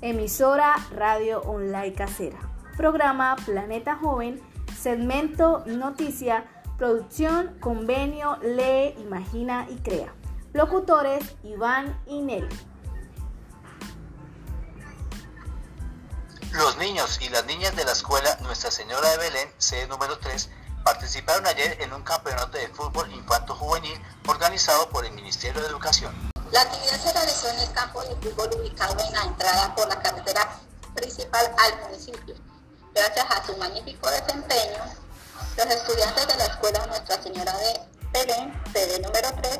Emisora Radio Online Casera. Programa Planeta Joven. Segmento Noticia. Producción Convenio Lee, Imagina y Crea. Locutores Iván y Nelly. Los niños y las niñas de la escuela Nuestra Señora de Belén, sede número 3, participaron ayer en un campeonato de fútbol infanto-juvenil organizado por el Ministerio de Educación. La actividad se realizó en el campo de fútbol ubicado en la entrada por la carretera principal al municipio. Gracias a su magnífico desempeño, los estudiantes de la escuela Nuestra Señora de Belén, sede número 3,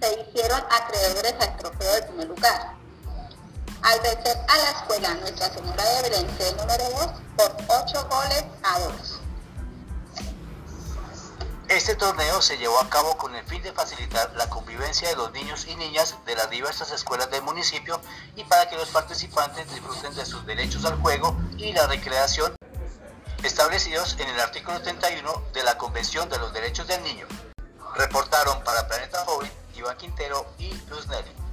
se hicieron acreedores al trofeo del primer lugar. Al vencer a la escuela Nuestra Señora de Belén, sede número 2, por 8 goles a 2. Este torneo se llevó a cabo con el fin de facilitar la convivencia de los niños y niñas de las diversas escuelas del municipio y para que los participantes disfruten de sus derechos al juego y la recreación establecidos en el artículo 31 de la Convención de los Derechos del Niño. Reportaron para Planeta Joven Iván Quintero y Luz Nelly.